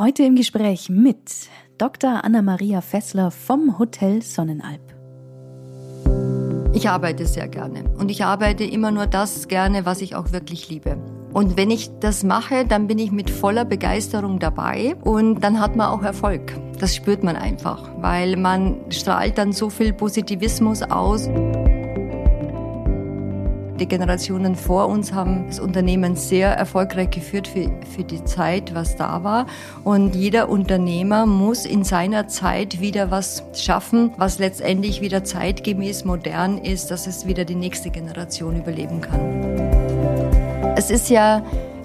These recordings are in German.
Heute im Gespräch mit Dr. Anna-Maria Fessler vom Hotel Sonnenalp. Ich arbeite sehr gerne und ich arbeite immer nur das gerne, was ich auch wirklich liebe. Und wenn ich das mache, dann bin ich mit voller Begeisterung dabei und dann hat man auch Erfolg. Das spürt man einfach, weil man strahlt dann so viel Positivismus aus. Die Generationen vor uns haben das Unternehmen sehr erfolgreich geführt für, für die Zeit, was da war. Und jeder Unternehmer muss in seiner Zeit wieder was schaffen, was letztendlich wieder zeitgemäß modern ist, dass es wieder die nächste Generation überleben kann. Es ist ja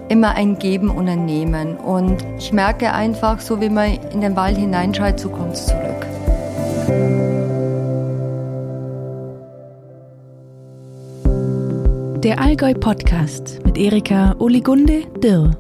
immer ein Geben und ein Nehmen. Und ich merke einfach, so wie man in den Wald hineinschaut, so kommt es zurück. Der Allgäu Podcast mit Erika Oligunde Dirr.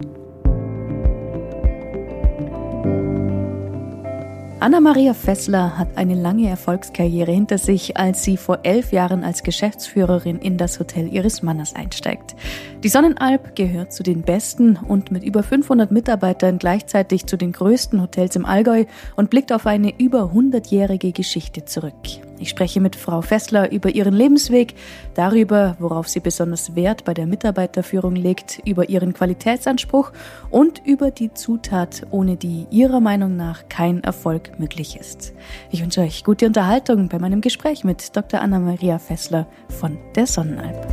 Anna-Maria Fessler hat eine lange Erfolgskarriere hinter sich, als sie vor elf Jahren als Geschäftsführerin in das Hotel ihres Mannes einsteigt. Die Sonnenalp gehört zu den besten und mit über 500 Mitarbeitern gleichzeitig zu den größten Hotels im Allgäu und blickt auf eine über 100-jährige Geschichte zurück. Ich spreche mit Frau Fessler über ihren Lebensweg, darüber, worauf sie besonders Wert bei der Mitarbeiterführung legt, über ihren Qualitätsanspruch und über die Zutat, ohne die ihrer Meinung nach kein Erfolg möglich ist. Ich wünsche euch gute Unterhaltung bei meinem Gespräch mit Dr. Anna-Maria Fessler von der Sonnenalp.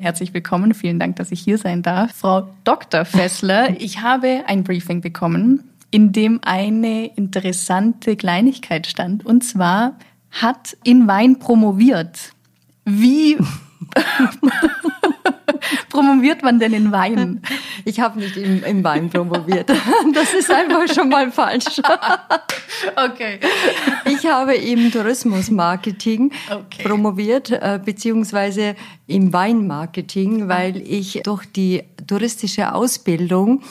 Herzlich willkommen. Vielen Dank, dass ich hier sein darf. Frau Dr. Fessler, ich habe ein Briefing bekommen, in dem eine interessante Kleinigkeit stand. Und zwar hat in Wein promoviert. Wie promoviert man denn in Wein? Ich habe nicht im, im Wein promoviert. Das ist einfach schon mal falsch. Okay. Ich habe im Tourismusmarketing okay. promoviert, äh, beziehungsweise im Weinmarketing, weil ich durch die touristische Ausbildung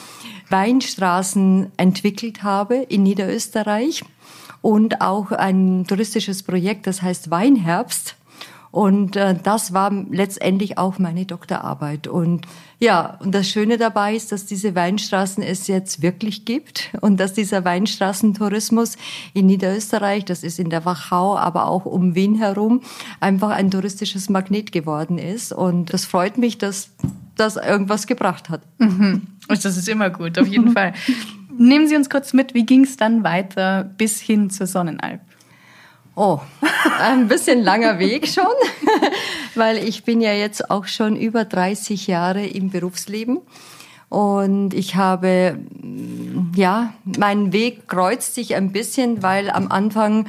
Weinstraßen entwickelt habe in Niederösterreich und auch ein touristisches Projekt, das heißt Weinherbst und äh, das war letztendlich auch meine Doktorarbeit. Und ja, und das Schöne dabei ist, dass diese Weinstraßen es jetzt wirklich gibt und dass dieser Weinstraßentourismus in Niederösterreich, das ist in der Wachau, aber auch um Wien herum, einfach ein touristisches Magnet geworden ist. Und das freut mich, dass das irgendwas gebracht hat. Mhm. Das ist immer gut, auf jeden Fall. Nehmen Sie uns kurz mit, wie ging es dann weiter bis hin zur Sonnenalp? Oh, ein bisschen langer Weg schon, weil ich bin ja jetzt auch schon über 30 Jahre im Berufsleben und ich habe, ja, mein Weg kreuzt sich ein bisschen, weil am Anfang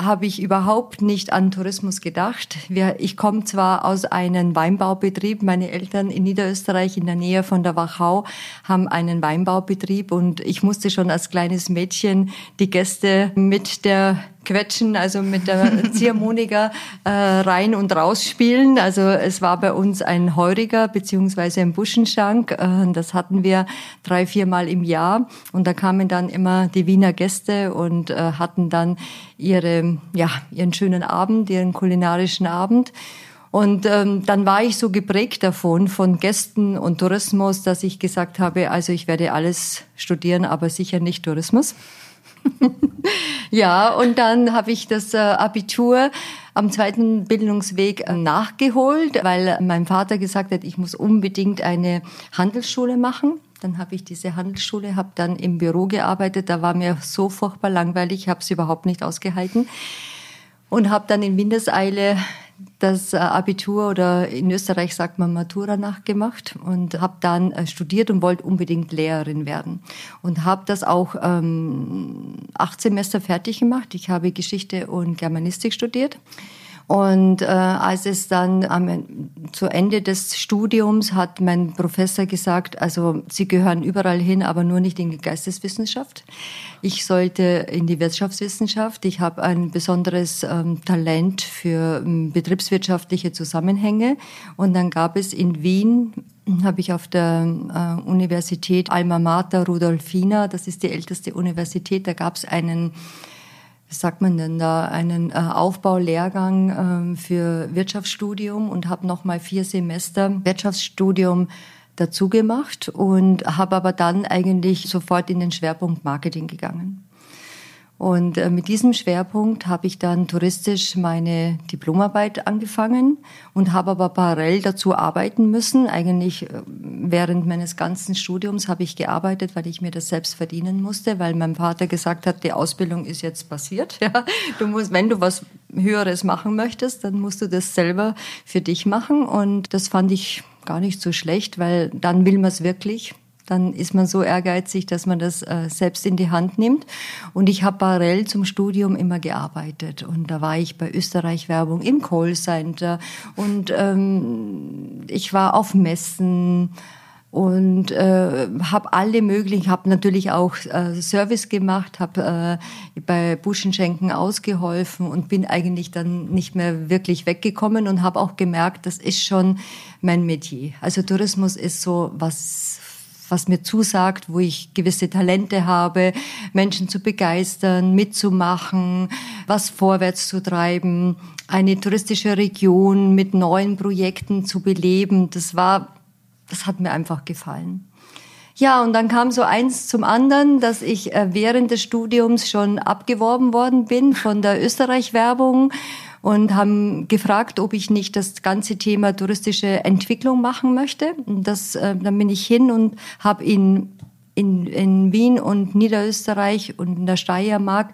habe ich überhaupt nicht an Tourismus gedacht. ich komme zwar aus einem Weinbaubetrieb. Meine Eltern in Niederösterreich in der Nähe von der Wachau haben einen Weinbaubetrieb und ich musste schon als kleines Mädchen die Gäste mit der Quetschen, also mit der Ziehharmonika äh, rein und raus spielen. Also es war bei uns ein Heuriger beziehungsweise ein Buschenschank. Äh, das hatten wir drei, viermal im Jahr und da kamen dann immer die Wiener Gäste und äh, hatten dann ihre, ja, ihren schönen Abend, ihren kulinarischen Abend. Und ähm, dann war ich so geprägt davon, von Gästen und Tourismus, dass ich gesagt habe, also ich werde alles studieren, aber sicher nicht Tourismus. ja, und dann habe ich das äh, Abitur am zweiten Bildungsweg äh, nachgeholt, weil mein Vater gesagt hat, ich muss unbedingt eine Handelsschule machen. Dann habe ich diese Handelsschule, habe dann im Büro gearbeitet. Da war mir so furchtbar langweilig, habe es überhaupt nicht ausgehalten und habe dann in Windeseile das äh, Abitur oder in Österreich sagt man Matura nachgemacht und habe dann äh, studiert und wollte unbedingt Lehrerin werden und habe das auch ähm, acht Semester fertig gemacht. Ich habe Geschichte und Germanistik studiert und äh, als es dann am, zu Ende des Studiums hat mein Professor gesagt, also Sie gehören überall hin, aber nur nicht in die Geisteswissenschaft. Ich sollte in die Wirtschaftswissenschaft. Ich habe ein besonderes ähm, Talent für ähm, betriebswirtschaftliche Zusammenhänge. Und dann gab es in Wien habe ich auf der äh, Universität Alma Mater Rudolfina, das ist die älteste Universität, da gab es einen wie sagt man denn da, einen äh, Aufbaulehrgang ähm, für Wirtschaftsstudium und habe nochmal vier Semester Wirtschaftsstudium dazu gemacht und habe aber dann eigentlich sofort in den Schwerpunkt Marketing gegangen. Und äh, mit diesem Schwerpunkt habe ich dann touristisch meine Diplomarbeit angefangen und habe aber parallel dazu arbeiten müssen. Eigentlich äh, während meines ganzen Studiums habe ich gearbeitet, weil ich mir das selbst verdienen musste, weil mein Vater gesagt hat, die Ausbildung ist jetzt passiert. Ja, du musst, wenn du was Höheres machen möchtest, dann musst du das selber für dich machen. Und das fand ich gar nicht so schlecht, weil dann will man es wirklich dann ist man so ehrgeizig, dass man das äh, selbst in die Hand nimmt. Und ich habe parallel zum Studium immer gearbeitet. Und da war ich bei Österreich Werbung im Callcenter und ähm, ich war auf Messen und äh, habe alle möglichen, habe natürlich auch äh, Service gemacht, habe äh, bei Buschenschenken ausgeholfen und bin eigentlich dann nicht mehr wirklich weggekommen und habe auch gemerkt, das ist schon mein Metier. Also Tourismus ist so was was mir zusagt, wo ich gewisse Talente habe, Menschen zu begeistern, mitzumachen, was vorwärts zu treiben, eine touristische Region mit neuen Projekten zu beleben. Das war, das hat mir einfach gefallen. Ja, und dann kam so eins zum anderen, dass ich äh, während des Studiums schon abgeworben worden bin von der Österreich-Werbung und haben gefragt, ob ich nicht das ganze Thema touristische Entwicklung machen möchte. Das, äh, dann bin ich hin und habe in, in, in Wien und Niederösterreich und in der Steiermark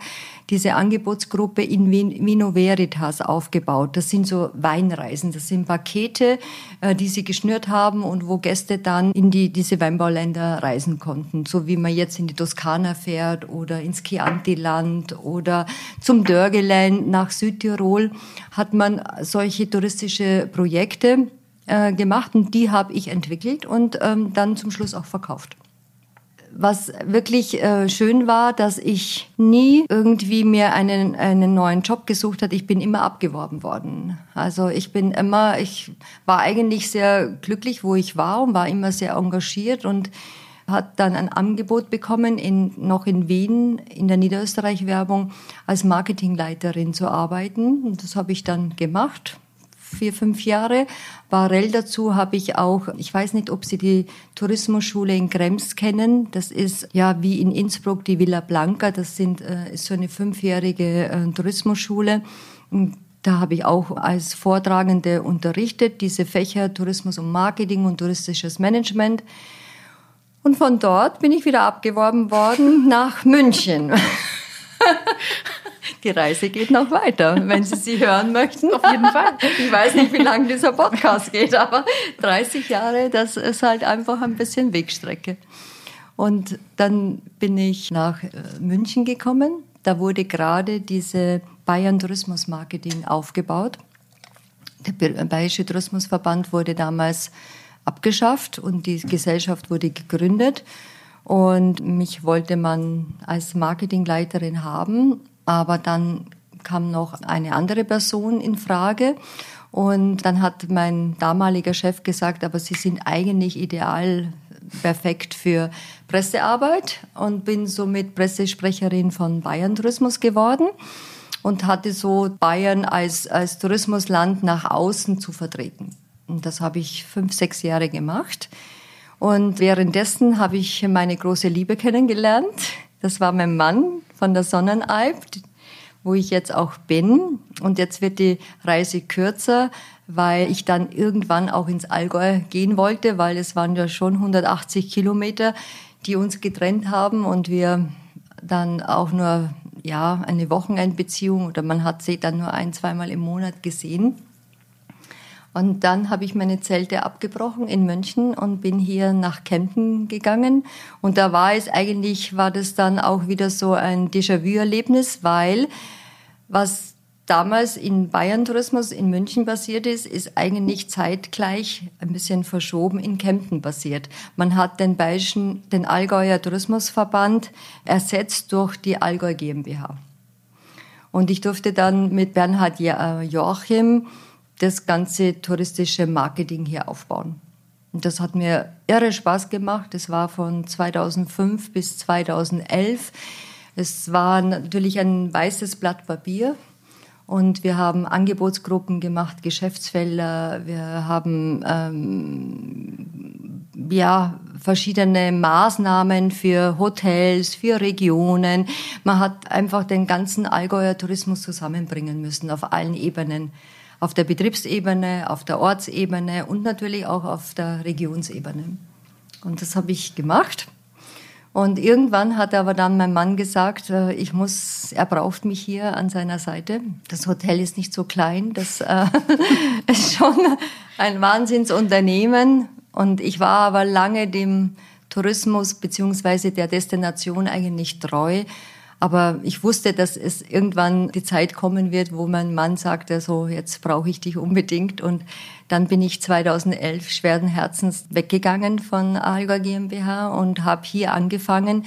diese Angebotsgruppe in Vino Veritas aufgebaut. Das sind so Weinreisen, das sind Pakete, äh, die sie geschnürt haben und wo Gäste dann in die, diese Weinbauländer reisen konnten. So wie man jetzt in die Toskana fährt oder ins Chianti-Land oder zum Dörgeland nach Südtirol, hat man solche touristische Projekte äh, gemacht und die habe ich entwickelt und ähm, dann zum Schluss auch verkauft was wirklich äh, schön war, dass ich nie irgendwie mir einen, einen neuen Job gesucht hat. Ich bin immer abgeworben worden. Also ich bin immer, ich war eigentlich sehr glücklich, wo ich war und war immer sehr engagiert und hat dann ein Angebot bekommen, in, noch in Wien in der Niederösterreich-Werbung als Marketingleiterin zu arbeiten. Und das habe ich dann gemacht vier, fünf Jahre. Parallel dazu habe ich auch, ich weiß nicht, ob Sie die Tourismusschule in Krems kennen. Das ist ja wie in Innsbruck die Villa Blanca. Das sind, äh, ist so eine fünfjährige äh, Tourismusschule. Da habe ich auch als Vortragende unterrichtet, diese Fächer Tourismus und Marketing und touristisches Management. Und von dort bin ich wieder abgeworben worden nach München. Die Reise geht noch weiter, wenn Sie sie hören möchten. Auf jeden Fall. Ich weiß nicht, wie lange dieser Podcast geht, aber 30 Jahre, das ist halt einfach ein bisschen Wegstrecke. Und dann bin ich nach äh, München gekommen. Da wurde gerade diese Bayern Tourismus Marketing aufgebaut. Der Bayerische Tourismusverband wurde damals abgeschafft und die Gesellschaft wurde gegründet. Und mich wollte man als Marketingleiterin haben. Aber dann kam noch eine andere Person in Frage. Und dann hat mein damaliger Chef gesagt, aber Sie sind eigentlich ideal perfekt für Pressearbeit und bin somit Pressesprecherin von Bayern Tourismus geworden und hatte so Bayern als, als Tourismusland nach außen zu vertreten. Und das habe ich fünf, sechs Jahre gemacht. Und währenddessen habe ich meine große Liebe kennengelernt. Das war mein Mann, von der Sonnenalp, wo ich jetzt auch bin. Und jetzt wird die Reise kürzer, weil ich dann irgendwann auch ins Allgäu gehen wollte, weil es waren ja schon 180 Kilometer, die uns getrennt haben und wir dann auch nur ja eine Wochenendbeziehung oder man hat sie dann nur ein, zweimal im Monat gesehen. Und dann habe ich meine Zelte abgebrochen in München und bin hier nach Kempten gegangen. Und da war es eigentlich, war das dann auch wieder so ein Déjà-vu-Erlebnis, weil was damals in Bayern Tourismus in München passiert ist, ist eigentlich zeitgleich ein bisschen verschoben in Kempten passiert. Man hat den Bayerischen, den Allgäuer Tourismusverband ersetzt durch die Allgäu GmbH. Und ich durfte dann mit Bernhard äh, Joachim das ganze touristische Marketing hier aufbauen. Und das hat mir irre Spaß gemacht. Das war von 2005 bis 2011. Es war natürlich ein weißes Blatt Papier und wir haben Angebotsgruppen gemacht, Geschäftsfelder, wir haben ähm, ja verschiedene Maßnahmen für Hotels, für Regionen. Man hat einfach den ganzen Allgäuer Tourismus zusammenbringen müssen auf allen Ebenen. Auf der Betriebsebene, auf der Ortsebene und natürlich auch auf der Regionsebene. Und das habe ich gemacht. Und irgendwann hat aber dann mein Mann gesagt, äh, ich muss, er braucht mich hier an seiner Seite. Das Hotel ist nicht so klein, das äh, ist schon ein Wahnsinnsunternehmen. Und ich war aber lange dem Tourismus beziehungsweise der Destination eigentlich treu. Aber ich wusste, dass es irgendwann die Zeit kommen wird, wo mein Mann sagte, so jetzt brauche ich dich unbedingt. Und dann bin ich 2011 schweren Herzens weggegangen von Alga GmbH und habe hier angefangen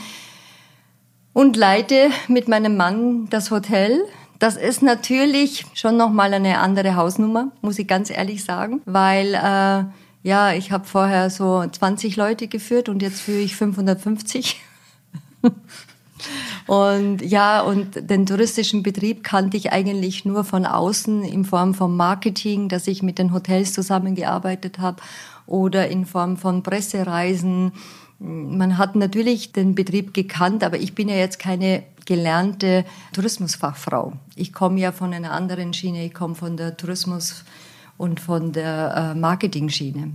und leite mit meinem Mann das Hotel. Das ist natürlich schon noch mal eine andere Hausnummer, muss ich ganz ehrlich sagen, weil äh, ja, ich habe vorher so 20 Leute geführt und jetzt führe ich 550. Und ja, und den touristischen Betrieb kannte ich eigentlich nur von außen in Form von Marketing, dass ich mit den Hotels zusammengearbeitet habe oder in Form von Pressereisen. Man hat natürlich den Betrieb gekannt, aber ich bin ja jetzt keine gelernte Tourismusfachfrau. Ich komme ja von einer anderen Schiene, ich komme von der Tourismus- und von der äh, Marketing-Schiene.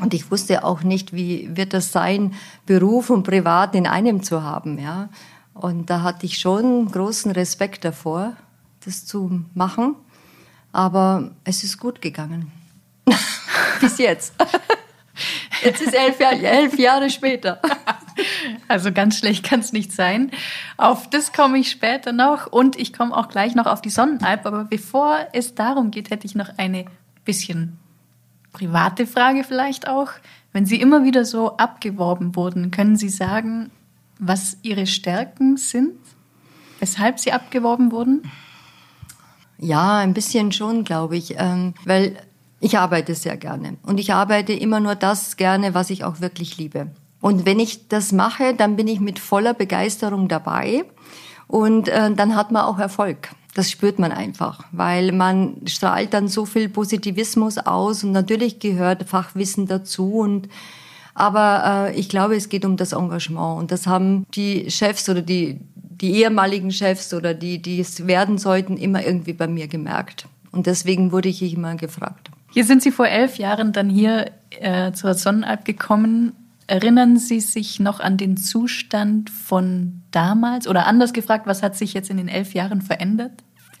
Und ich wusste auch nicht, wie wird das sein, Beruf und Privat in einem zu haben, ja. Und da hatte ich schon großen Respekt davor, das zu machen. Aber es ist gut gegangen. Bis jetzt. Jetzt ist elf, Jahr, elf Jahre später. Also ganz schlecht kann es nicht sein. Auf das komme ich später noch und ich komme auch gleich noch auf die Sonnenalp. Aber bevor es darum geht, hätte ich noch eine bisschen private Frage vielleicht auch. Wenn Sie immer wieder so abgeworben wurden, können Sie sagen, was Ihre Stärken sind, weshalb Sie abgeworben wurden? Ja, ein bisschen schon, glaube ich, ähm, weil ich arbeite sehr gerne und ich arbeite immer nur das gerne, was ich auch wirklich liebe. Und wenn ich das mache, dann bin ich mit voller Begeisterung dabei und äh, dann hat man auch Erfolg. Das spürt man einfach, weil man strahlt dann so viel Positivismus aus und natürlich gehört Fachwissen dazu und aber äh, ich glaube, es geht um das Engagement. Und das haben die Chefs oder die, die ehemaligen Chefs oder die, die es werden sollten, immer irgendwie bei mir gemerkt. Und deswegen wurde ich immer gefragt. Hier sind Sie vor elf Jahren dann hier äh, zur Sonnenalp gekommen. Erinnern Sie sich noch an den Zustand von damals? Oder anders gefragt, was hat sich jetzt in den elf Jahren verändert?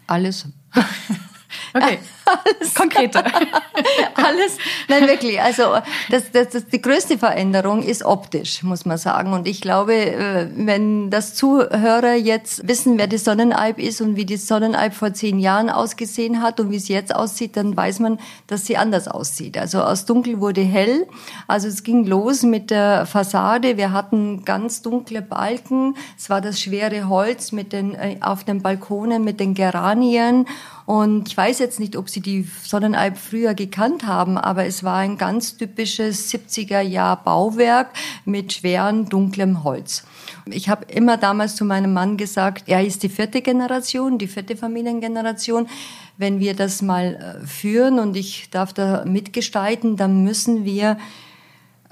Alles. Okay. Alles. Konkreter. Alles. Nein, wirklich. Also, das, das, das, die größte Veränderung ist optisch, muss man sagen. Und ich glaube, äh, wenn das Zuhörer jetzt wissen, wer die Sonnenalp ist und wie die Sonnenalp vor zehn Jahren ausgesehen hat und wie es jetzt aussieht, dann weiß man, dass sie anders aussieht. Also aus dunkel wurde hell. Also es ging los mit der Fassade. Wir hatten ganz dunkle Balken. Es war das schwere Holz mit den, äh, auf den Balkonen mit den Geranien und ich weiß jetzt nicht, ob Sie die Sonnenalp früher gekannt haben, aber es war ein ganz typisches 70er Jahr Bauwerk mit schwerem, dunklem Holz. Ich habe immer damals zu meinem Mann gesagt, er ist die vierte Generation, die vierte Familiengeneration. Wenn wir das mal äh, führen und ich darf da mitgestalten, dann müssen wir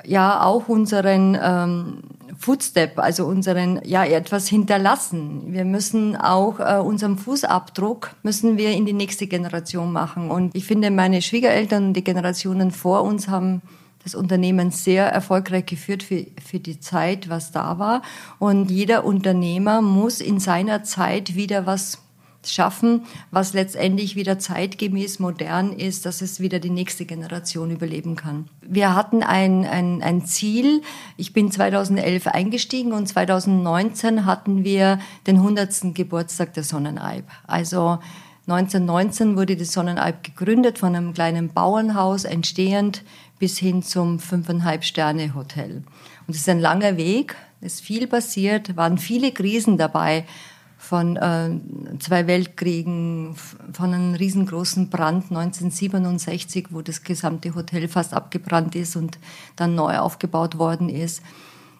ja auch unseren ähm, Footstep, also unseren, ja, etwas hinterlassen. Wir müssen auch äh, unseren Fußabdruck müssen wir in die nächste Generation machen. Und ich finde, meine Schwiegereltern und die Generationen vor uns haben das Unternehmen sehr erfolgreich geführt für, für die Zeit, was da war. Und jeder Unternehmer muss in seiner Zeit wieder was schaffen, was letztendlich wieder zeitgemäß modern ist, dass es wieder die nächste Generation überleben kann. Wir hatten ein, ein, ein Ziel. Ich bin 2011 eingestiegen und 2019 hatten wir den 100. Geburtstag der Sonnenalb. Also 1919 wurde die Sonnenalb gegründet von einem kleinen Bauernhaus, entstehend bis hin zum fünfeinhalb Sterne Hotel. Und es ist ein langer Weg, es ist viel passiert, waren viele Krisen dabei, von äh, zwei Weltkriegen, von einem riesengroßen Brand 1967, wo das gesamte Hotel fast abgebrannt ist und dann neu aufgebaut worden ist.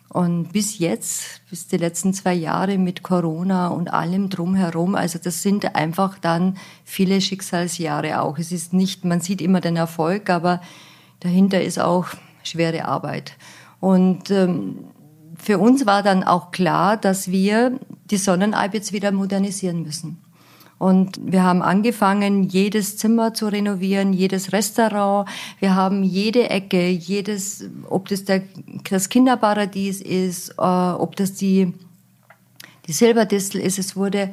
Und bis jetzt, bis die letzten zwei Jahre mit Corona und allem drumherum, also das sind einfach dann viele Schicksalsjahre auch. Es ist nicht, man sieht immer den Erfolg, aber dahinter ist auch schwere Arbeit. Und ähm, für uns war dann auch klar, dass wir die Sonnenalb jetzt wieder modernisieren müssen. Und wir haben angefangen, jedes Zimmer zu renovieren, jedes Restaurant. Wir haben jede Ecke, jedes, ob das der, das Kinderparadies ist, äh, ob das die, die Silberdistel ist. Es wurde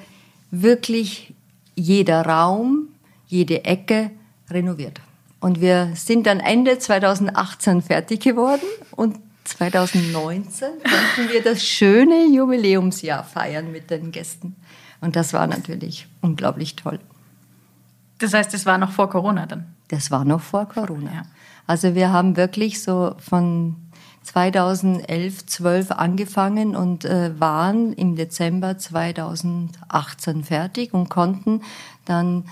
wirklich jeder Raum, jede Ecke renoviert. Und wir sind dann Ende 2018 fertig geworden und 2019 konnten wir das schöne Jubiläumsjahr feiern mit den Gästen. Und das war natürlich unglaublich toll. Das heißt, es war noch vor Corona dann? Das war noch vor Corona. Ja. Also wir haben wirklich so von 2011, 12 angefangen und äh, waren im Dezember 2018 fertig und konnten dann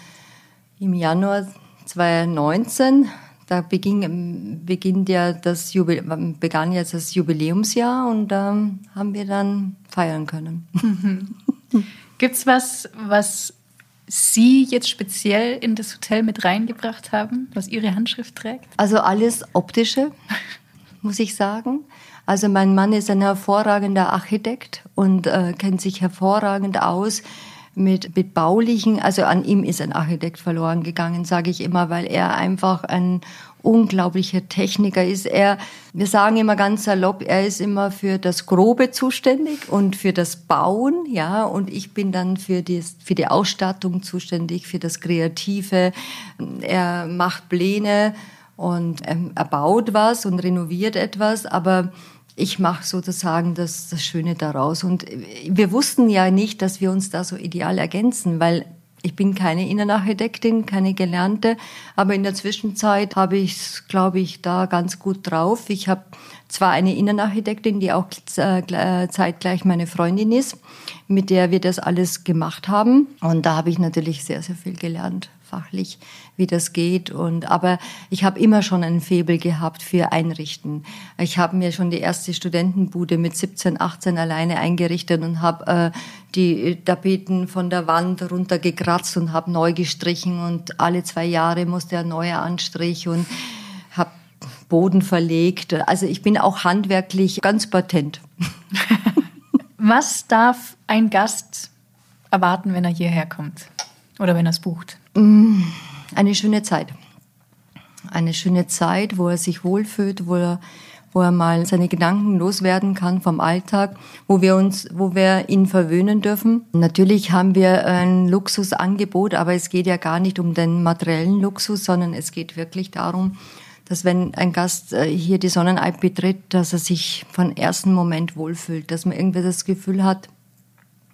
im Januar 2019 da beging, beginnt ja das Jubil begann jetzt das Jubiläumsjahr und da ähm, haben wir dann feiern können. Gibt's was, was Sie jetzt speziell in das Hotel mit reingebracht haben, was Ihre Handschrift trägt? Also alles optische, muss ich sagen. Also mein Mann ist ein hervorragender Architekt und äh, kennt sich hervorragend aus mit, mit baulichen, also an ihm ist ein Architekt verloren gegangen, sage ich immer, weil er einfach ein unglaublicher Techniker ist. Er, wir sagen immer ganz salopp, er ist immer für das Grobe zuständig und für das Bauen, ja, und ich bin dann für die, für die Ausstattung zuständig, für das Kreative. Er macht Pläne und er baut was und renoviert etwas, aber ich mache sozusagen das, das Schöne daraus. Und wir wussten ja nicht, dass wir uns da so ideal ergänzen, weil ich bin keine Innenarchitektin, keine Gelernte, aber in der Zwischenzeit habe ich es, glaube ich, da ganz gut drauf. Ich habe zwar eine Innenarchitektin, die auch äh, zeitgleich meine Freundin ist, mit der wir das alles gemacht haben. Und da habe ich natürlich sehr, sehr viel gelernt fachlich, wie das geht. Und aber ich habe immer schon ein Faible gehabt für Einrichten. Ich habe mir schon die erste Studentenbude mit 17, 18 alleine eingerichtet und habe äh, die Tapeten von der Wand runtergekratzt und habe neu gestrichen und alle zwei Jahre musste ein neuer Anstrich und habe Boden verlegt. Also ich bin auch handwerklich ganz patent. Was darf ein Gast erwarten, wenn er hierher kommt oder wenn er es bucht? Mm, eine schöne Zeit. Eine schöne Zeit, wo er sich wohlfühlt, wo er, wo er mal seine Gedanken loswerden kann vom Alltag, wo wir uns, wo wir ihn verwöhnen dürfen. Natürlich haben wir ein Luxusangebot, aber es geht ja gar nicht um den materiellen Luxus, sondern es geht wirklich darum, dass wenn ein Gast äh, hier die Sonnenalp betritt, dass er sich von ersten Moment wohlfühlt, dass man irgendwie das Gefühl hat,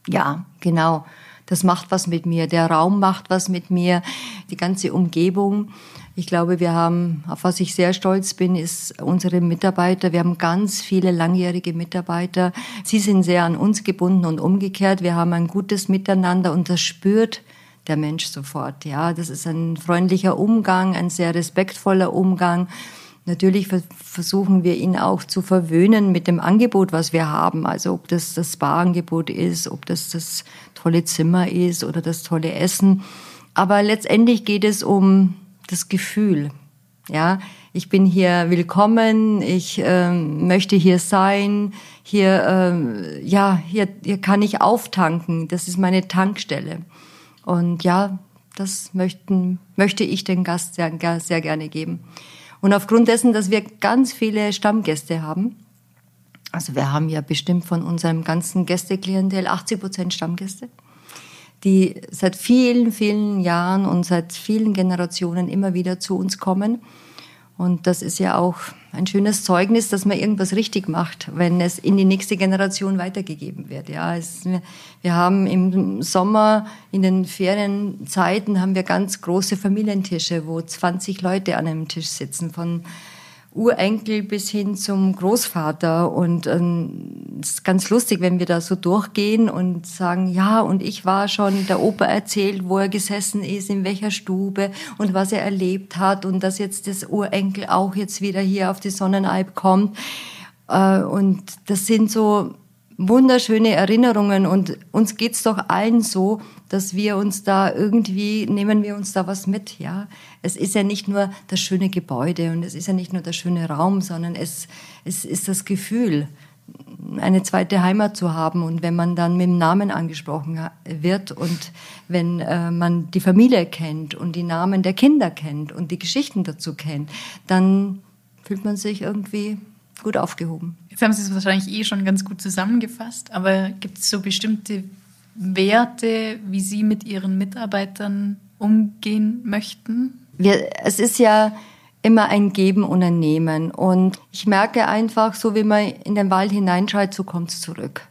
ja, genau, das macht was mit mir, der Raum macht was mit mir, die ganze Umgebung. Ich glaube, wir haben, auf was ich sehr stolz bin, ist unsere Mitarbeiter. Wir haben ganz viele langjährige Mitarbeiter. Sie sind sehr an uns gebunden und umgekehrt. Wir haben ein gutes Miteinander und das spürt der Mensch sofort. Ja, das ist ein freundlicher Umgang, ein sehr respektvoller Umgang. Natürlich versuchen wir ihn auch zu verwöhnen mit dem Angebot, was wir haben. Also ob das das Spa-Angebot ist, ob das das tolle Zimmer ist oder das tolle Essen. Aber letztendlich geht es um das Gefühl. Ja, ich bin hier willkommen, ich ähm, möchte hier sein, hier, ähm, ja, hier, hier kann ich auftanken. Das ist meine Tankstelle. Und ja, das möchten, möchte ich den Gast sehr, sehr gerne geben. Und aufgrund dessen, dass wir ganz viele Stammgäste haben, also wir haben ja bestimmt von unserem ganzen Gästeklientel 80 Prozent Stammgäste, die seit vielen, vielen Jahren und seit vielen Generationen immer wieder zu uns kommen und das ist ja auch ein schönes Zeugnis, dass man irgendwas richtig macht, wenn es in die nächste Generation weitergegeben wird. Ja, es, wir haben im Sommer in den Ferienzeiten haben wir ganz große Familientische, wo 20 Leute an einem Tisch sitzen, von Urenkel bis hin zum Großvater. Und ähm, es ist ganz lustig, wenn wir da so durchgehen und sagen, ja, und ich war schon, der Opa erzählt, wo er gesessen ist, in welcher Stube und was er erlebt hat und dass jetzt das Urenkel auch jetzt wieder hier auf die Sonnenalb kommt. Äh, und das sind so wunderschöne Erinnerungen und uns geht's doch allen so, dass wir uns da irgendwie, nehmen wir uns da was mit, ja. Es ist ja nicht nur das schöne Gebäude und es ist ja nicht nur der schöne Raum, sondern es, es ist das Gefühl, eine zweite Heimat zu haben und wenn man dann mit dem Namen angesprochen wird und wenn äh, man die Familie kennt und die Namen der Kinder kennt und die Geschichten dazu kennt, dann fühlt man sich irgendwie gut aufgehoben. Jetzt haben Sie es wahrscheinlich eh schon ganz gut zusammengefasst, aber gibt es so bestimmte Werte, wie Sie mit Ihren Mitarbeitern umgehen möchten? Wir, es ist ja immer ein Geben und ein Nehmen. Und ich merke einfach, so wie man in den Wald hineinschreit, so kommt es zurück.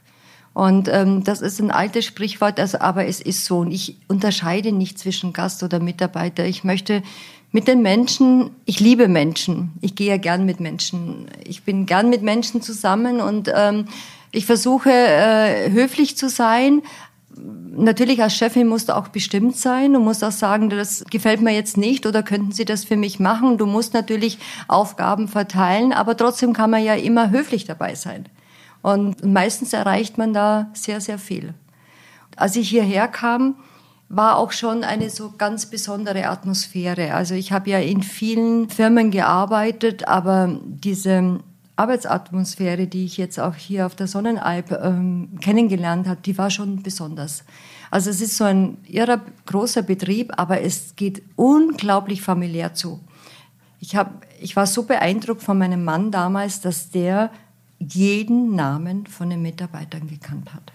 Und ähm, das ist ein altes Sprichwort, also, aber es ist so. Und ich unterscheide nicht zwischen Gast oder Mitarbeiter. Ich möchte mit den Menschen, ich liebe Menschen. Ich gehe ja gern mit Menschen. Ich bin gern mit Menschen zusammen und ähm, ich versuche äh, höflich zu sein, Natürlich als Chefin musst du auch bestimmt sein. Du musst auch sagen, das gefällt mir jetzt nicht oder könnten Sie das für mich machen. Du musst natürlich Aufgaben verteilen, aber trotzdem kann man ja immer höflich dabei sein. Und meistens erreicht man da sehr, sehr viel. Als ich hierher kam, war auch schon eine so ganz besondere Atmosphäre. Also ich habe ja in vielen Firmen gearbeitet, aber diese Arbeitsatmosphäre, die ich jetzt auch hier auf der Sonnenalp ähm, kennengelernt habe, die war schon besonders. Also es ist so ein irrer großer Betrieb, aber es geht unglaublich familiär zu. Ich, hab, ich war so beeindruckt von meinem Mann damals, dass der jeden Namen von den Mitarbeitern gekannt hat.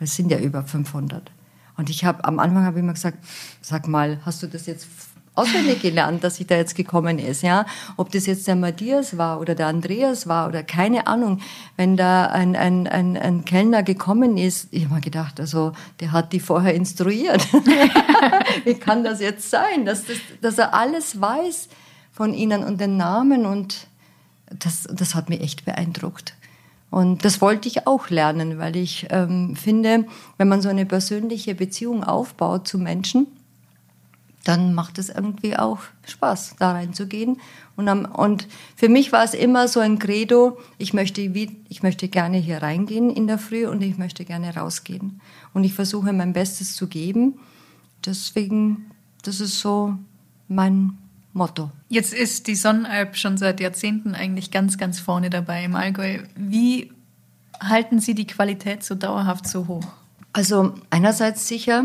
Es sind ja über 500. Und ich habe am Anfang habe ich immer gesagt, sag mal, hast du das jetzt auswendig gelernt, dass ich da jetzt gekommen ist, ja. Ob das jetzt der Matthias war oder der Andreas war oder keine Ahnung. Wenn da ein, ein, ein, ein Kellner gekommen ist, ich habe mir gedacht, also der hat die vorher instruiert. Wie kann das jetzt sein, dass, das, dass er alles weiß von ihnen und den Namen und das, das hat mich echt beeindruckt. Und das wollte ich auch lernen, weil ich ähm, finde, wenn man so eine persönliche Beziehung aufbaut zu Menschen, dann macht es irgendwie auch Spaß, da reinzugehen. Und, am, und für mich war es immer so ein Credo, ich möchte, wie, ich möchte gerne hier reingehen in der Früh und ich möchte gerne rausgehen. Und ich versuche mein Bestes zu geben. Deswegen, das ist so mein Motto. Jetzt ist die Sonnenalp schon seit Jahrzehnten eigentlich ganz, ganz vorne dabei im Allgäu. Wie halten Sie die Qualität so dauerhaft so hoch? Also einerseits sicher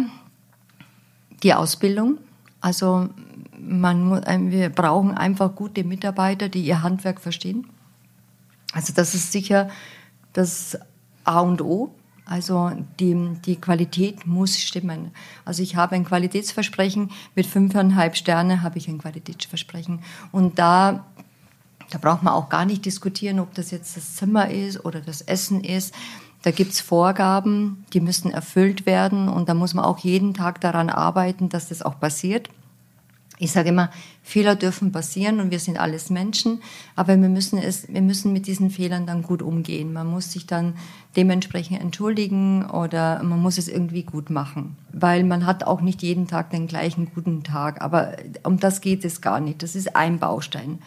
die Ausbildung also man, wir brauchen einfach gute Mitarbeiter, die ihr Handwerk verstehen. Also das ist sicher das A und O. Also die, die Qualität muss stimmen. Also ich habe ein Qualitätsversprechen, mit fünfeinhalb Sterne habe ich ein Qualitätsversprechen. Und da, da braucht man auch gar nicht diskutieren, ob das jetzt das Zimmer ist oder das Essen ist. Da gibt's Vorgaben, die müssen erfüllt werden und da muss man auch jeden Tag daran arbeiten, dass das auch passiert. Ich sage immer, Fehler dürfen passieren und wir sind alles Menschen, aber wir müssen es, wir müssen mit diesen Fehlern dann gut umgehen. Man muss sich dann dementsprechend entschuldigen oder man muss es irgendwie gut machen, weil man hat auch nicht jeden Tag den gleichen guten Tag. Aber um das geht es gar nicht. Das ist ein Baustein.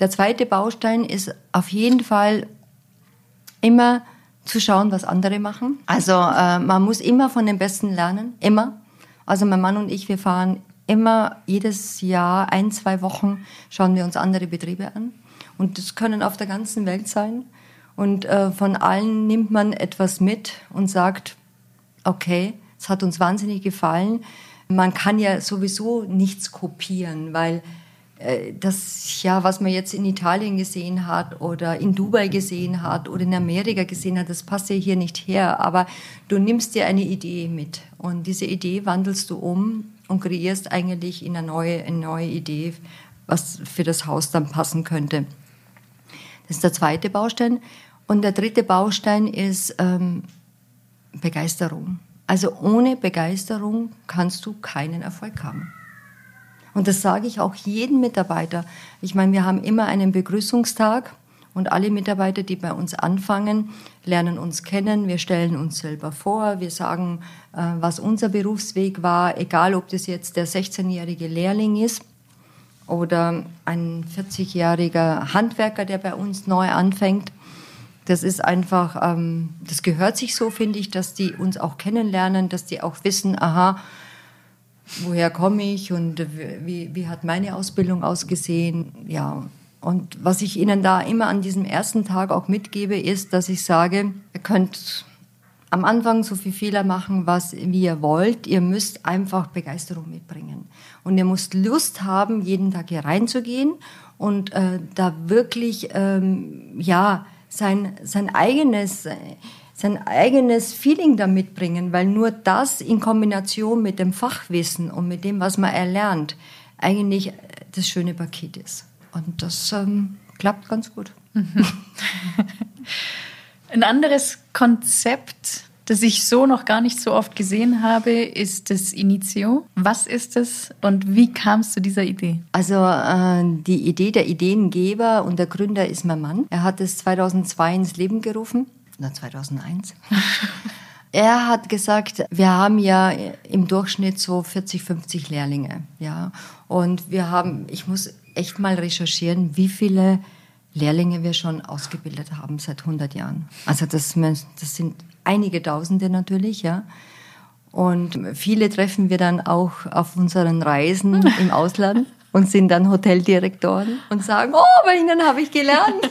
Der zweite Baustein ist auf jeden Fall immer zu schauen, was andere machen. Also äh, man muss immer von den Besten lernen, immer. Also mein Mann und ich, wir fahren immer jedes Jahr ein, zwei Wochen schauen wir uns andere Betriebe an. Und das können auf der ganzen Welt sein. Und äh, von allen nimmt man etwas mit und sagt, okay, es hat uns wahnsinnig gefallen. Man kann ja sowieso nichts kopieren, weil äh, das, ja, was man jetzt in Italien gesehen hat oder in Dubai gesehen hat oder in Amerika gesehen hat, das passt ja hier nicht her. Aber du nimmst dir eine Idee mit und diese Idee wandelst du um und kreierst eigentlich in eine neue, eine neue Idee, was für das Haus dann passen könnte. Das ist der zweite Baustein. Und der dritte Baustein ist ähm, Begeisterung. Also ohne Begeisterung kannst du keinen Erfolg haben. Und das sage ich auch jedem Mitarbeiter. Ich meine, wir haben immer einen Begrüßungstag und alle Mitarbeiter, die bei uns anfangen, lernen uns kennen. Wir stellen uns selber vor. Wir sagen, äh, was unser Berufsweg war, egal ob das jetzt der 16-jährige Lehrling ist oder ein 40-jähriger Handwerker, der bei uns neu anfängt. Das ist einfach, ähm, das gehört sich so, finde ich, dass die uns auch kennenlernen, dass die auch wissen, aha, woher komme ich und wie, wie hat meine Ausbildung ausgesehen. Ja, und was ich Ihnen da immer an diesem ersten Tag auch mitgebe, ist, dass ich sage, ihr könnt am Anfang so viel Fehler machen, was wie ihr wollt. Ihr müsst einfach Begeisterung mitbringen. Und ihr müsst Lust haben, jeden Tag hier reinzugehen und äh, da wirklich, ähm, ja, sein, sein eigenes, sein eigenes Feeling da mitbringen, weil nur das in Kombination mit dem Fachwissen und mit dem, was man erlernt, eigentlich das schöne Paket ist. Und das ähm, klappt ganz gut. Ein anderes Konzept, das ich so noch gar nicht so oft gesehen habe, ist das Initio. Was ist es und wie kam es zu dieser Idee? Also äh, die Idee der Ideengeber und der Gründer ist mein Mann. Er hat es 2002 ins Leben gerufen. Na, 2001. Er hat gesagt, wir haben ja im Durchschnitt so 40, 50 Lehrlinge, ja. Und wir haben, ich muss echt mal recherchieren, wie viele Lehrlinge wir schon ausgebildet haben seit 100 Jahren. Also das, das sind einige Tausende natürlich, ja. Und viele treffen wir dann auch auf unseren Reisen im Ausland und sind dann Hoteldirektoren und sagen, oh, bei Ihnen habe ich gelernt.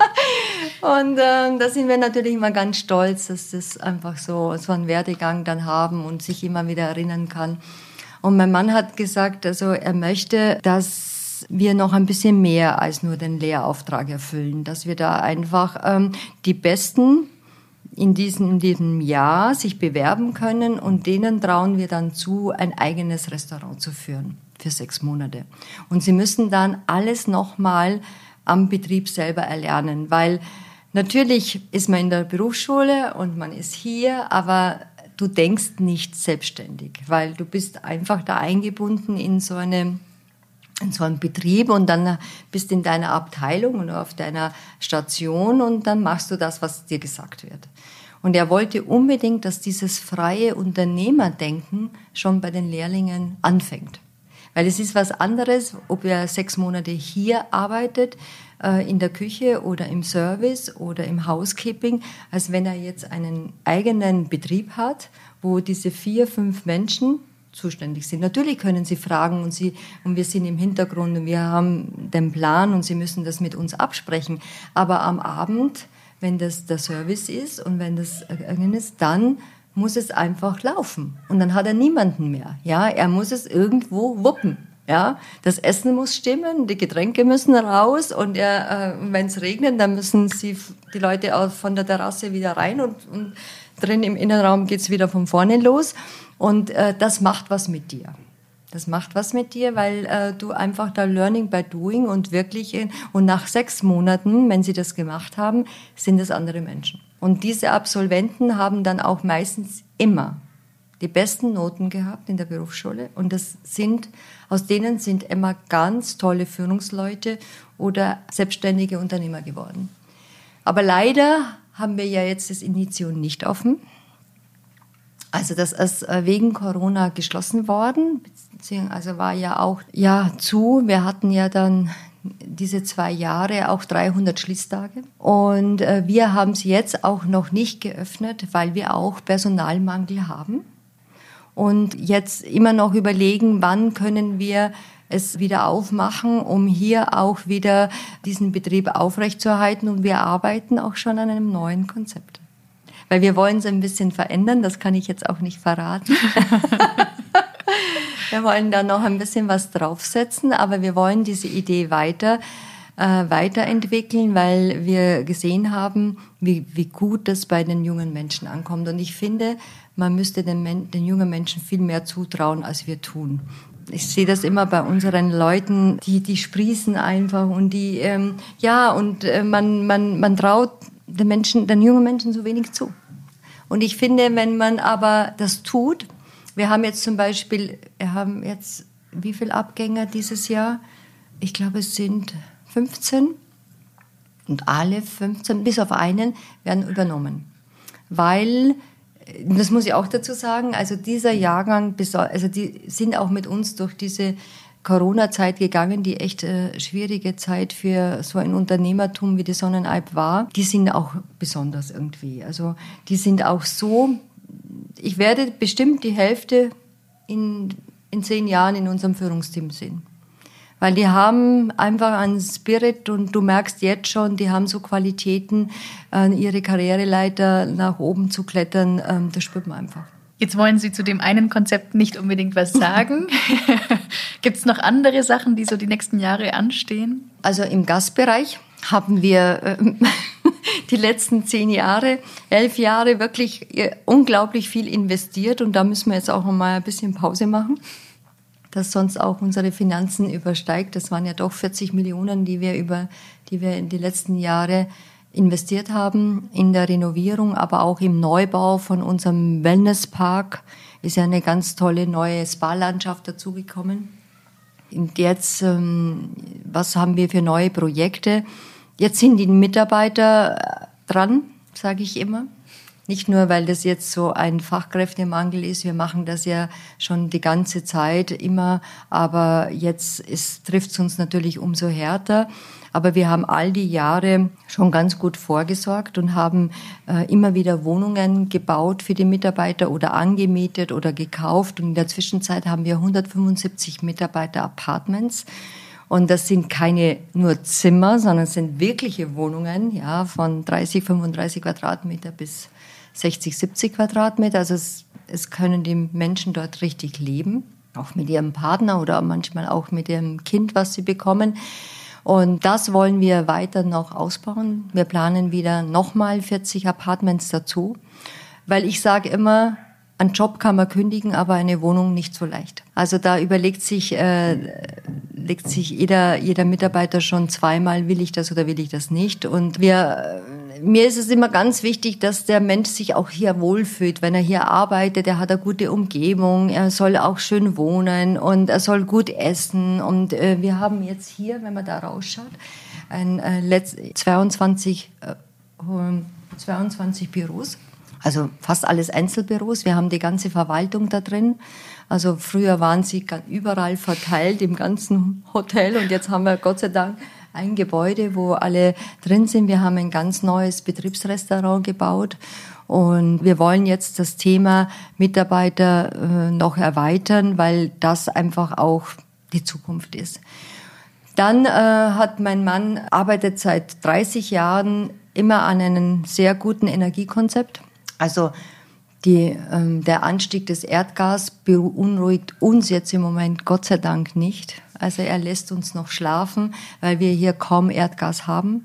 und äh, da sind wir natürlich immer ganz stolz, dass das einfach so, so einen Werdegang dann haben und sich immer wieder erinnern kann. Und mein Mann hat gesagt, also er möchte, dass wir noch ein bisschen mehr als nur den Lehrauftrag erfüllen, dass wir da einfach ähm, die Besten in diesem, in diesem Jahr sich bewerben können und denen trauen wir dann zu, ein eigenes Restaurant zu führen für sechs Monate. Und sie müssen dann alles nochmal am Betrieb selber erlernen, weil natürlich ist man in der Berufsschule und man ist hier, aber du denkst nicht selbstständig, weil du bist einfach da eingebunden in so eine in so einem Betrieb und dann bist in deiner Abteilung und auf deiner Station und dann machst du das, was dir gesagt wird. Und er wollte unbedingt, dass dieses freie Unternehmerdenken schon bei den Lehrlingen anfängt. Weil es ist was anderes, ob er sechs Monate hier arbeitet, äh, in der Küche oder im Service oder im Housekeeping, als wenn er jetzt einen eigenen Betrieb hat, wo diese vier, fünf Menschen zuständig sind. Natürlich können Sie fragen und Sie und wir sind im Hintergrund und wir haben den Plan und Sie müssen das mit uns absprechen. Aber am Abend, wenn das der Service ist und wenn das ist, dann muss es einfach laufen und dann hat er niemanden mehr. Ja, er muss es irgendwo wuppen. Ja, das Essen muss stimmen, die Getränke müssen raus und er, äh, wenn es regnet, dann müssen sie die Leute auch von der Terrasse wieder rein und, und drin im Innenraum geht's wieder von vorne los. Und äh, das macht was mit dir. Das macht was mit dir, weil äh, du einfach da Learning by Doing und wirklich, in, und nach sechs Monaten, wenn sie das gemacht haben, sind es andere Menschen. Und diese Absolventen haben dann auch meistens immer die besten Noten gehabt in der Berufsschule. Und das sind, aus denen sind immer ganz tolle Führungsleute oder selbstständige Unternehmer geworden. Aber leider haben wir ja jetzt das Initium nicht offen. Also das ist äh, wegen Corona geschlossen worden, also war ja auch ja zu. Wir hatten ja dann diese zwei Jahre auch 300 Schließtage. Und äh, wir haben sie jetzt auch noch nicht geöffnet, weil wir auch Personalmangel haben. Und jetzt immer noch überlegen, wann können wir es wieder aufmachen, um hier auch wieder diesen Betrieb aufrechtzuerhalten. Und wir arbeiten auch schon an einem neuen Konzept weil wir wollen es ein bisschen verändern, das kann ich jetzt auch nicht verraten. wir wollen da noch ein bisschen was draufsetzen, aber wir wollen diese Idee weiter äh, weiterentwickeln, weil wir gesehen haben, wie, wie gut das bei den jungen Menschen ankommt. Und ich finde, man müsste den, den jungen Menschen viel mehr zutrauen, als wir tun. Ich sehe das immer bei unseren Leuten, die, die sprießen einfach und die, ähm, ja, und äh, man, man, man traut den Menschen, den jungen Menschen so wenig zu. Und ich finde, wenn man aber das tut, wir haben jetzt zum Beispiel, wir haben jetzt wie viele Abgänger dieses Jahr? Ich glaube, es sind 15 und alle 15, bis auf einen, werden übernommen. Weil, das muss ich auch dazu sagen, also dieser Jahrgang, also die sind auch mit uns durch diese Corona-Zeit gegangen, die echt äh, schwierige Zeit für so ein Unternehmertum wie die Sonnenalp war. Die sind auch besonders irgendwie. Also die sind auch so, ich werde bestimmt die Hälfte in, in zehn Jahren in unserem Führungsteam sehen. Weil die haben einfach einen Spirit und du merkst jetzt schon, die haben so Qualitäten, äh, ihre Karriereleiter nach oben zu klettern, ähm, das spürt man einfach. Jetzt wollen Sie zu dem einen Konzept nicht unbedingt was sagen. Gibt es noch andere Sachen, die so die nächsten Jahre anstehen? Also im Gastbereich haben wir äh, die letzten zehn Jahre, elf Jahre wirklich äh, unglaublich viel investiert und da müssen wir jetzt auch noch mal ein bisschen Pause machen das sonst auch unsere Finanzen übersteigt. Das waren ja doch 40 Millionen, die wir über, die wir in die letzten Jahre investiert haben in der Renovierung, aber auch im Neubau von unserem Wellnesspark ist ja eine ganz tolle neue Spa-Landschaft dazugekommen. Und jetzt, ähm, was haben wir für neue Projekte? Jetzt sind die Mitarbeiter dran, sage ich immer. Nicht nur, weil das jetzt so ein Fachkräftemangel ist, wir machen das ja schon die ganze Zeit immer, aber jetzt trifft es uns natürlich umso härter. Aber wir haben all die Jahre schon ganz gut vorgesorgt und haben äh, immer wieder Wohnungen gebaut für die Mitarbeiter oder angemietet oder gekauft. Und in der Zwischenzeit haben wir 175 Mitarbeiter-Apartments. Und das sind keine nur Zimmer, sondern sind wirkliche Wohnungen, ja, von 30, 35 Quadratmeter bis 60, 70 Quadratmeter. Also es, es können die Menschen dort richtig leben, auch mit ihrem Partner oder manchmal auch mit ihrem Kind, was sie bekommen. Und das wollen wir weiter noch ausbauen. Wir planen wieder nochmal 40 Apartments dazu, weil ich sage immer, einen Job kann man kündigen, aber eine Wohnung nicht so leicht. Also da überlegt sich, äh, legt sich jeder, jeder Mitarbeiter schon zweimal, will ich das oder will ich das nicht. Und wir mir ist es immer ganz wichtig, dass der Mensch sich auch hier wohlfühlt. Wenn er hier arbeitet, er hat eine gute Umgebung, er soll auch schön wohnen und er soll gut essen. Und äh, wir haben jetzt hier, wenn man da rausschaut, ein, äh, 22, äh, 22 Büros. Also fast alles Einzelbüros. Wir haben die ganze Verwaltung da drin. Also früher waren sie überall verteilt im ganzen Hotel und jetzt haben wir Gott sei Dank ein Gebäude, wo alle drin sind. Wir haben ein ganz neues Betriebsrestaurant gebaut und wir wollen jetzt das Thema Mitarbeiter äh, noch erweitern, weil das einfach auch die Zukunft ist. Dann äh, hat mein Mann arbeitet seit 30 Jahren immer an einem sehr guten Energiekonzept. Also die, ähm, der Anstieg des Erdgas beunruhigt uns jetzt im Moment Gott sei Dank nicht. Also er lässt uns noch schlafen, weil wir hier kaum Erdgas haben.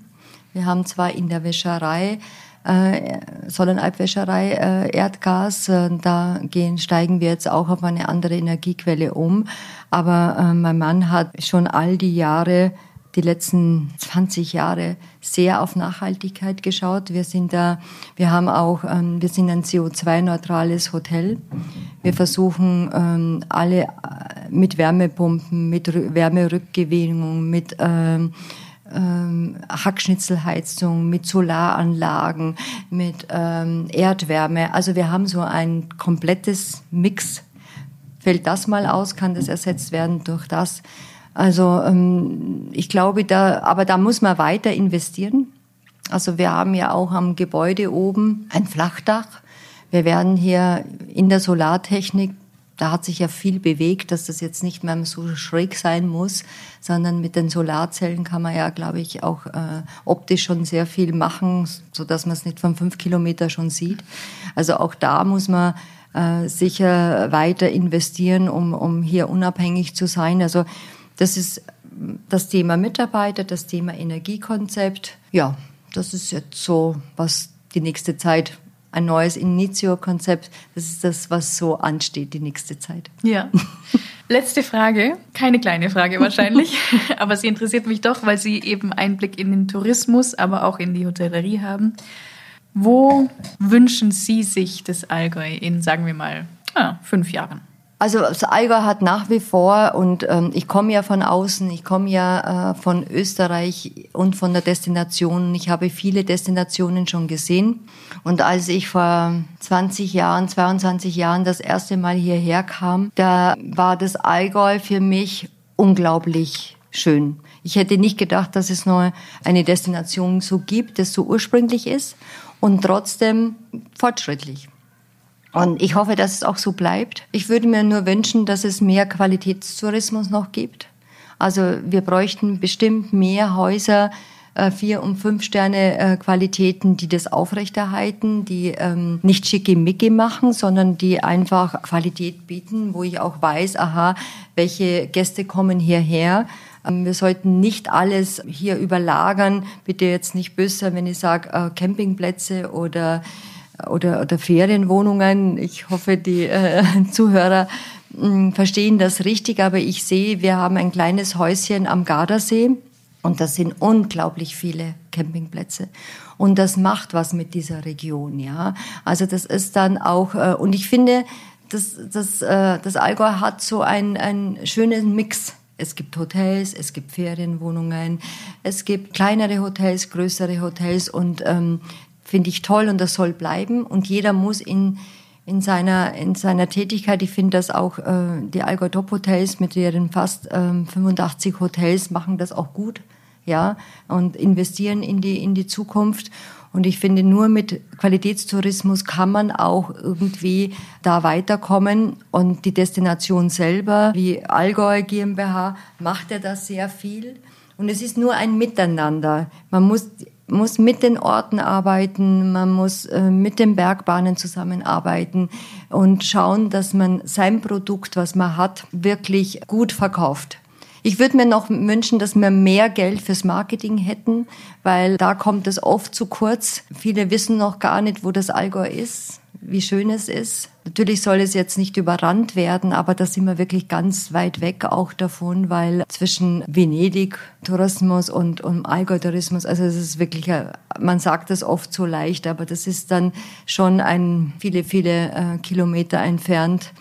Wir haben zwar in der Wäscherei, äh, Sonnenalbwäscherei äh, Erdgas, äh, da gehen, steigen wir jetzt auch auf eine andere Energiequelle um. Aber äh, mein Mann hat schon all die Jahre die letzten 20 Jahre sehr auf Nachhaltigkeit geschaut. Wir sind da, wir haben auch, ähm, wir sind ein CO2-neutrales Hotel. Wir versuchen ähm, alle äh, mit Wärmepumpen, mit Wärmerückgewinnung, mit ähm, Hackschnitzelheizung, mit Solaranlagen, mit Erdwärme. Also wir haben so ein komplettes Mix. Fällt das mal aus, kann das ersetzt werden durch das. Also ähm, ich glaube, da, aber da muss man weiter investieren. Also wir haben ja auch am Gebäude oben ein Flachdach. Wir werden hier in der Solartechnik, da hat sich ja viel bewegt, dass das jetzt nicht mehr so schräg sein muss, sondern mit den Solarzellen kann man ja, glaube ich, auch äh, optisch schon sehr viel machen, so dass man es nicht von fünf Kilometer schon sieht. Also auch da muss man äh, sicher weiter investieren, um, um hier unabhängig zu sein. Also das ist das Thema Mitarbeiter, das Thema Energiekonzept. Ja, das ist jetzt so, was die nächste Zeit ein neues Initio-Konzept. Das ist das, was so ansteht die nächste Zeit. Ja. Letzte Frage, keine kleine Frage wahrscheinlich, aber sie interessiert mich doch, weil Sie eben Einblick in den Tourismus, aber auch in die Hotellerie haben. Wo wünschen Sie sich das Allgäu in, sagen wir mal, ah, fünf Jahren? Also das Allgäu hat nach wie vor, und ähm, ich komme ja von außen, ich komme ja äh, von Österreich und von der Destination. Ich habe viele Destinationen schon gesehen. Und als ich vor 20 Jahren, 22 Jahren das erste Mal hierher kam, da war das Allgäu für mich unglaublich schön. Ich hätte nicht gedacht, dass es noch eine Destination so gibt, das so ursprünglich ist und trotzdem fortschrittlich. Und ich hoffe, dass es auch so bleibt. Ich würde mir nur wünschen, dass es mehr Qualitätstourismus noch gibt. Also wir bräuchten bestimmt mehr Häuser, äh, vier und fünf Sterne äh, Qualitäten, die das aufrechterhalten, die ähm, nicht schickimicki machen, sondern die einfach Qualität bieten, wo ich auch weiß, aha, welche Gäste kommen hierher. Ähm, wir sollten nicht alles hier überlagern. Bitte jetzt nicht böse, wenn ich sage äh, Campingplätze oder oder, oder Ferienwohnungen. Ich hoffe, die äh, Zuhörer mh, hm, verstehen das richtig, aber ich sehe, wir haben ein kleines Häuschen am Gardasee und das sind unglaublich viele Campingplätze. Und das macht was mit dieser Region, ja. Also das ist dann auch, äh, und ich finde, das, das, äh, das Allgäu hat so einen, einen schönen Mix. Es gibt Hotels, es gibt Ferienwohnungen, es gibt kleinere Hotels, größere Hotels und ähm, finde ich toll und das soll bleiben. Und jeder muss in, in seiner, in seiner Tätigkeit. Ich finde, dass auch äh, die Allgäu Top Hotels mit ihren fast ähm, 85 Hotels machen das auch gut, ja, und investieren in die, in die Zukunft. Und ich finde, nur mit Qualitätstourismus kann man auch irgendwie da weiterkommen. Und die Destination selber, wie Allgäu GmbH, macht ja das sehr viel. Und es ist nur ein Miteinander. Man muss muss mit den Orten arbeiten, man muss äh, mit den Bergbahnen zusammenarbeiten und schauen, dass man sein Produkt, was man hat, wirklich gut verkauft. Ich würde mir noch wünschen, dass wir mehr Geld fürs Marketing hätten, weil da kommt es oft zu kurz. Viele wissen noch gar nicht, wo das Allgäu ist wie schön es ist. Natürlich soll es jetzt nicht überrannt werden, aber da sind wir wirklich ganz weit weg auch davon, weil zwischen Venedig Tourismus und, und Allgäu Tourismus, also es ist wirklich, man sagt das oft so leicht, aber das ist dann schon ein viele, viele äh, Kilometer entfernt.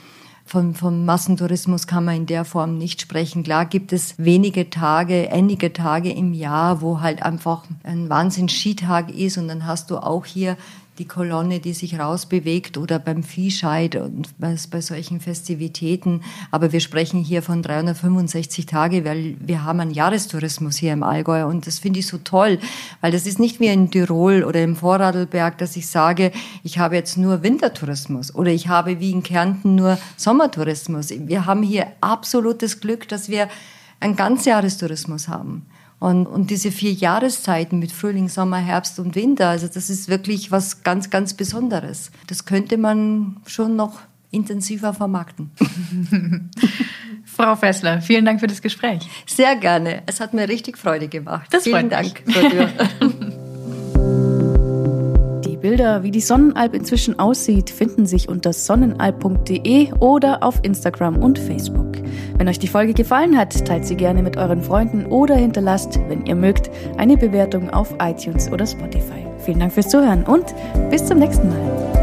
Von, von Massentourismus kann man in der Form nicht sprechen. Klar gibt es wenige Tage, einige Tage im Jahr, wo halt einfach ein Wahnsinn-Skitag ist und dann hast du auch hier die Kolonne, die sich rausbewegt oder beim Viehscheid und bei, bei solchen Festivitäten. Aber wir sprechen hier von 365 Tage, weil wir haben einen Jahrestourismus hier im Allgäu und das finde ich so toll, weil das ist nicht wie in Tirol oder im Vorarlberg, dass ich sage, ich habe jetzt nur Wintertourismus oder ich habe wie in Kärnten nur Sommertourismus. Wir haben hier absolutes Glück, dass wir einen Ganzjahrestourismus haben. Und, und diese vier Jahreszeiten mit Frühling, Sommer, Herbst und Winter, also das ist wirklich was ganz, ganz Besonderes. Das könnte man schon noch intensiver vermarkten. Frau Fessler, vielen Dank für das Gespräch. Sehr gerne. Es hat mir richtig Freude gemacht. Das vielen Dank. Bilder, wie die Sonnenalb inzwischen aussieht, finden sich unter sonnenalb.de oder auf Instagram und Facebook. Wenn euch die Folge gefallen hat, teilt sie gerne mit euren Freunden oder hinterlasst, wenn ihr mögt, eine Bewertung auf iTunes oder Spotify. Vielen Dank fürs Zuhören und bis zum nächsten Mal.